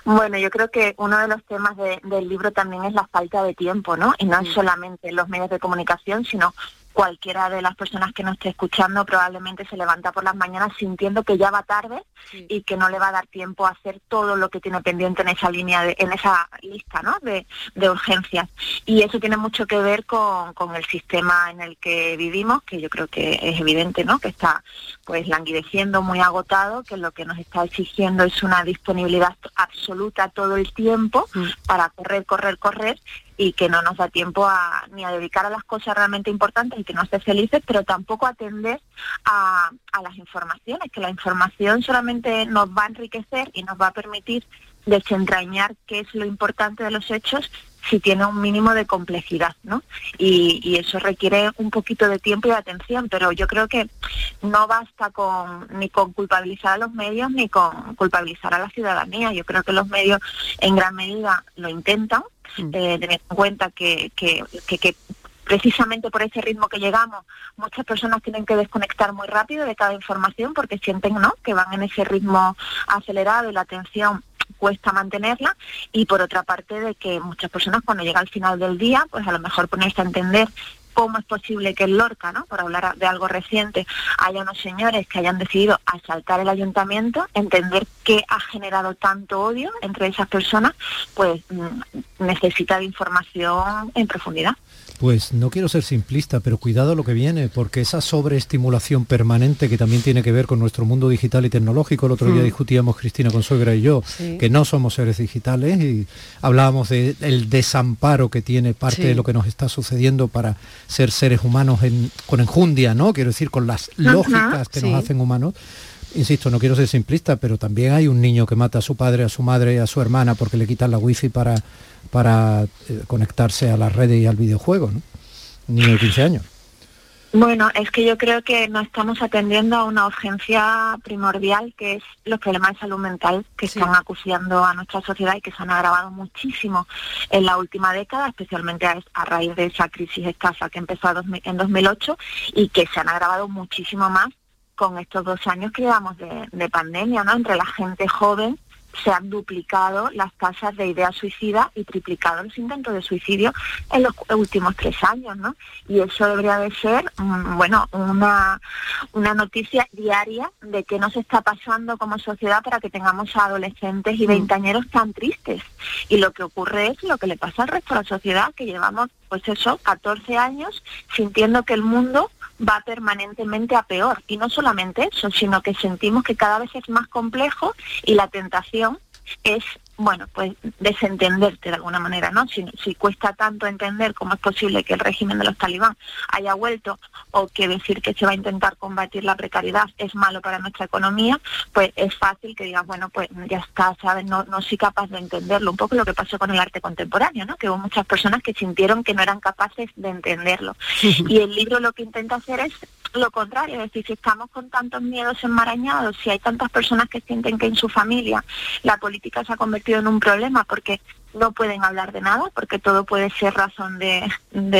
Bueno, yo creo que uno de los temas del libro también es la falta de tiempo, ¿no? Y no solamente los medios de comunicación, sino cualquiera de las personas que nos esté escuchando probablemente se levanta por las mañanas sintiendo que ya va tarde y que no le va a dar tiempo a hacer todo lo que tiene pendiente en esa línea, de, en esa lista ¿no? de, urgencias. Y eso tiene mucho que ver con, con, el sistema en el que vivimos, que yo creo que es evidente, ¿no? que está pues languideciendo, muy agotado, que lo que nos está exigiendo es una disponibilidad absoluta todo el tiempo mm. para correr, correr, correr y que no nos da tiempo a, ni a dedicar a las cosas realmente importantes y que nos hace felices, pero tampoco atender a, a las informaciones, que la información solamente nos va a enriquecer y nos va a permitir desentrañar qué es lo importante de los hechos si tiene un mínimo de complejidad, ¿no? Y, y, eso requiere un poquito de tiempo y de atención, pero yo creo que no basta con ni con culpabilizar a los medios ni con culpabilizar a la ciudadanía. Yo creo que los medios en gran medida lo intentan, Mm. eh, tener en cuenta que, que, que, precisamente por ese ritmo que llegamos, muchas personas tienen que desconectar muy rápido de cada información porque sienten ¿no? que van en ese ritmo acelerado y la atención cuesta mantenerla y por otra parte de que muchas personas cuando llega al final del día pues a lo mejor ponerse a entender cómo es posible que en Lorca, ¿no? por hablar de algo reciente, haya unos señores que hayan decidido asaltar el ayuntamiento, entender qué ha generado tanto odio entre esas personas, pues mm, necesita de información en profundidad. Pues no quiero ser simplista, pero cuidado lo que viene, porque esa sobreestimulación permanente que también tiene que ver con nuestro mundo digital y tecnológico, el otro día mm. discutíamos Cristina Consuegra y yo, que no somos seres digitales y hablábamos del desamparo que tiene parte de lo que nos está sucediendo para ser seres humanos con enjundia, ¿no? Quiero decir, con las lógicas que nos hacen humanos. Insisto, no quiero ser simplista, pero también hay un niño que mata a su padre, a su madre y a su hermana porque le quitan la wifi para para eh, conectarse a las redes y al videojuego, ¿no? Un niño de 15 años. Bueno, es que yo creo que no estamos atendiendo a una urgencia primordial, que es los problemas de salud mental que están acuciando a nuestra sociedad y que se han agravado muchísimo en la última década, especialmente a, raíz de esa crisis escasa que empezó en 2008 y que se han agravado muchísimo más con estos dos años que llevamos de, de pandemia, ¿no? Entre la gente joven se han duplicado las tasas de ideas suicida y triplicado los intentos de suicidio en los últimos tres años, ¿no? Y eso debería de ser, mm, bueno, una, una noticia diaria de qué nos está pasando como sociedad para que tengamos a adolescentes y mm. veintañeros tan tristes. Y lo que ocurre es lo que le pasa al resto de la sociedad, que llevamos, pues eso, 14 años sintiendo que el mundo va permanentemente a peor. Y no solamente eso, sino que sentimos que cada vez es más complejo y la tentación es bueno, pues desentenderte de alguna manera, ¿no? Si, si, cuesta tanto entender cómo es posible que el régimen de los talibán haya vuelto o que decir que se va a intentar combatir la precariedad es malo para nuestra economía, pues es fácil que digas, bueno, pues ya está, ¿sabes? No, no soy capaz de entenderlo. Un poco lo que pasó con el arte contemporáneo, ¿no? Que hubo muchas personas que sintieron que no eran capaces de entenderlo. y el libro lo que intenta hacer es lo contrario, es decir, si estamos con tantos miedos enmarañados, si hay tantas personas que sienten que en su familia la política se ha convertido en un problema porque no pueden hablar de nada porque todo puede ser razón de,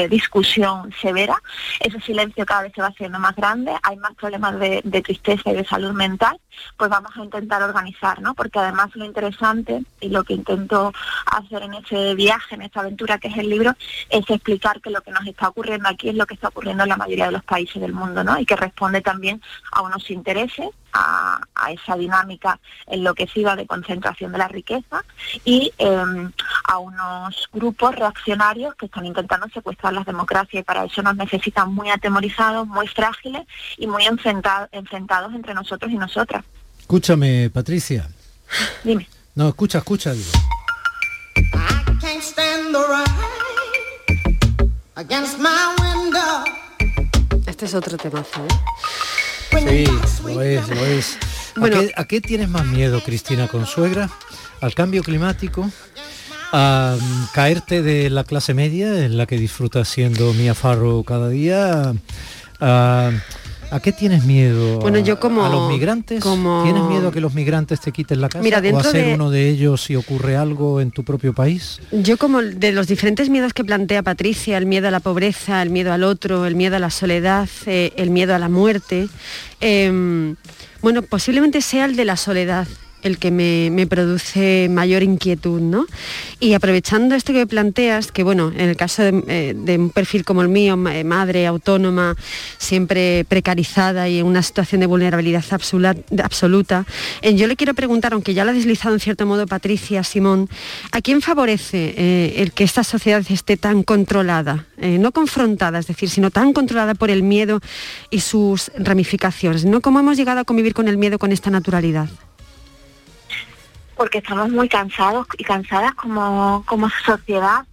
discusión severa. Ese silencio cada vez se va haciendo más grande, hay más problemas de, tristeza y de salud mental, pues vamos a intentar organizar, ¿no? Porque además lo interesante y lo que intento hacer en ese viaje, en esta aventura que es el libro, es explicar que lo que nos está ocurriendo aquí es lo que está ocurriendo en la mayoría de los países del mundo, ¿no? Y que responde también a unos intereses, a, esa dinámica enloquecida de concentración de la riqueza y em, a unos grupos reaccionarios que están intentando secuestrar las democracias y para eso nos necesitan muy atemorizados, muy frágiles y muy enfrentados, enfrentados entre nosotros y nosotras. Escúchame, Patricia. Dime. No, escucha, escucha. Este es otro tema, ¿eh? Sí, lo es, lo es. Bueno, ¿A qué tienes más miedo, Cristina Consuegra? ¿Al cambio climático? a caerte de la clase media en la que disfrutas siendo Mia Farro cada día. A, qué tienes miedo? Bueno, yo como a los migrantes. Como... ¿Tienes miedo a que los migrantes te quiten la casa Mira, o a ser uno de ellos si ocurre algo en tu propio país? Yo como de los diferentes miedos que plantea Patricia, el miedo a la pobreza, el miedo al otro, el miedo a la soledad, eh, el miedo a la muerte. Em, bueno, posiblemente sea el de la soledad el que me, produce mayor inquietud, ¿no? Y aprovechando esto que planteas, que bueno, en el caso de, eh, un perfil como el mío, eh, madre autónoma, siempre precarizada y en una situación de vulnerabilidad absoluta, eh, yo le quiero preguntar, aunque ya lo ha deslizado en cierto modo Patricia, Simón, ¿a quién favorece el que esta sociedad esté tan controlada? no confrontada, es decir, sino tan controlada por el miedo y sus ramificaciones, ¿no? ¿Cómo hemos llegado a convivir con el miedo con esta naturalidad? Porque estamos muy cansados y cansadas como, como sociedad.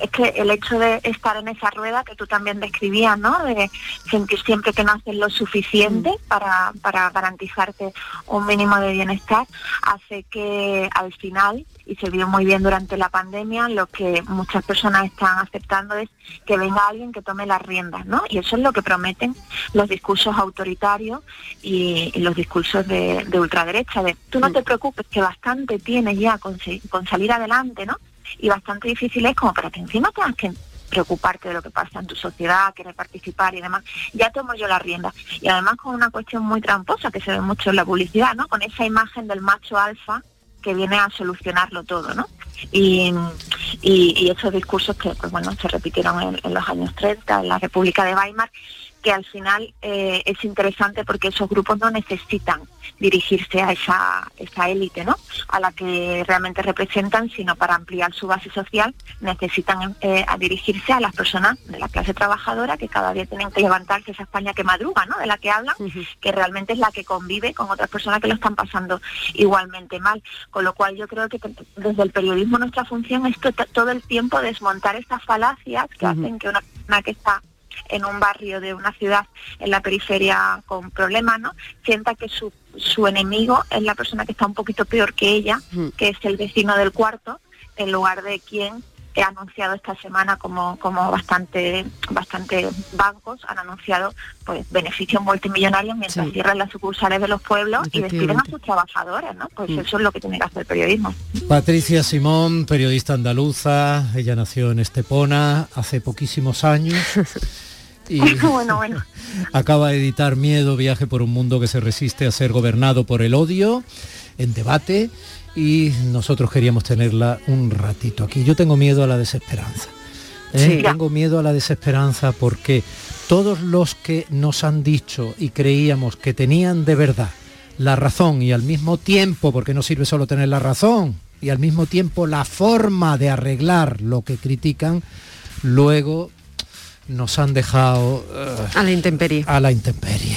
Es que el hecho de estar en esa rueda que tú también describías, ¿no? De sentir siempre que no haces lo suficiente mm. para, para garantizarte un mínimo de bienestar, hace que al final y se vio muy bien durante la pandemia, lo que muchas personas están aceptando es que venga alguien que tome las riendas, ¿no? Y eso es lo que prometen los discursos autoritarios y, los discursos de, ultraderecha, de tú no te preocupes, que bastante tienes ya con, con salir adelante, ¿no? Y bastante difícil es como para que encima tengas que preocuparte de lo que pasa en tu sociedad, querer participar y demás, ya tomo yo la rienda. Y además con una cuestión muy tramposa que se ve mucho en la publicidad, ¿no? Con esa imagen del macho alfa que viene a solucionarlo todo, ¿no? Y, y, esos discursos que, pues bueno, se repitieron en los años 30, en la República de Weimar, que al final eh, es interesante porque esos grupos no necesitan dirigirse a esa, esa élite, ¿no? A la que realmente representan, sino para ampliar su base social necesitan eh, dirigirse a las personas de la clase trabajadora que cada día tienen que levantarse esa España que madruga, ¿no? De la que hablan, que realmente es la que convive con otras personas que lo están pasando igualmente mal. Con lo cual yo creo que desde el periodismo nuestra función es todo el tiempo desmontar estas falacias que hacen que una persona que está en un barrio de una ciudad en la periferia con problemas, ¿no? Sienta que su, su enemigo es la persona que está un poquito peor que ella, que es el vecino del cuarto, en lugar de quien he anunciado esta semana como, como bastante, bastante bancos han anunciado pues beneficios multimillonarios mientras cierran las sucursales de los pueblos y despiden a sus trabajadores, ¿no? Pues eso es lo que tiene que hacer el periodismo. Patricia Simón, periodista andaluza, ella nació en Estepona hace poquísimos años. Y bueno, bueno. acaba de editar Miedo, viaje por un mundo que se resiste a ser gobernado por el odio, en debate, y nosotros queríamos tenerla un ratito aquí. Yo tengo miedo a la desesperanza. ¿eh? Tengo miedo a la desesperanza porque todos los que nos han dicho y creíamos que tenían de verdad la razón y al mismo tiempo, porque no sirve solo tener la razón, y al mismo tiempo la forma de arreglar lo que critican, luego nos han dejado a la intemperie. A la intemperie.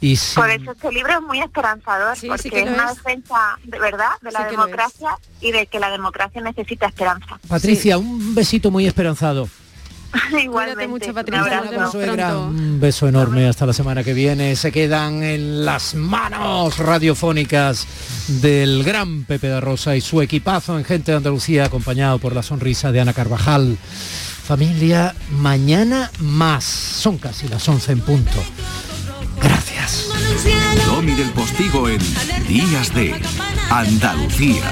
Y Por eso este libro es muy esperanzador, porque es una defensa de verdad de la democracia y de que la democracia necesita esperanza. Patricia, un besito muy esperanzado. Igualmente. mucho, Patricia. Un, un beso enorme. Hasta la semana que viene. Se quedan en las manos radiofónicas del gran Pepe de Rosa y su equipazo en Gente de Andalucía, acompañado por la sonrisa de Ana Carvajal. Familia, mañana más. Son casi las 11 en punto. Gracias. Domi del Postigo en Días de Andalucía.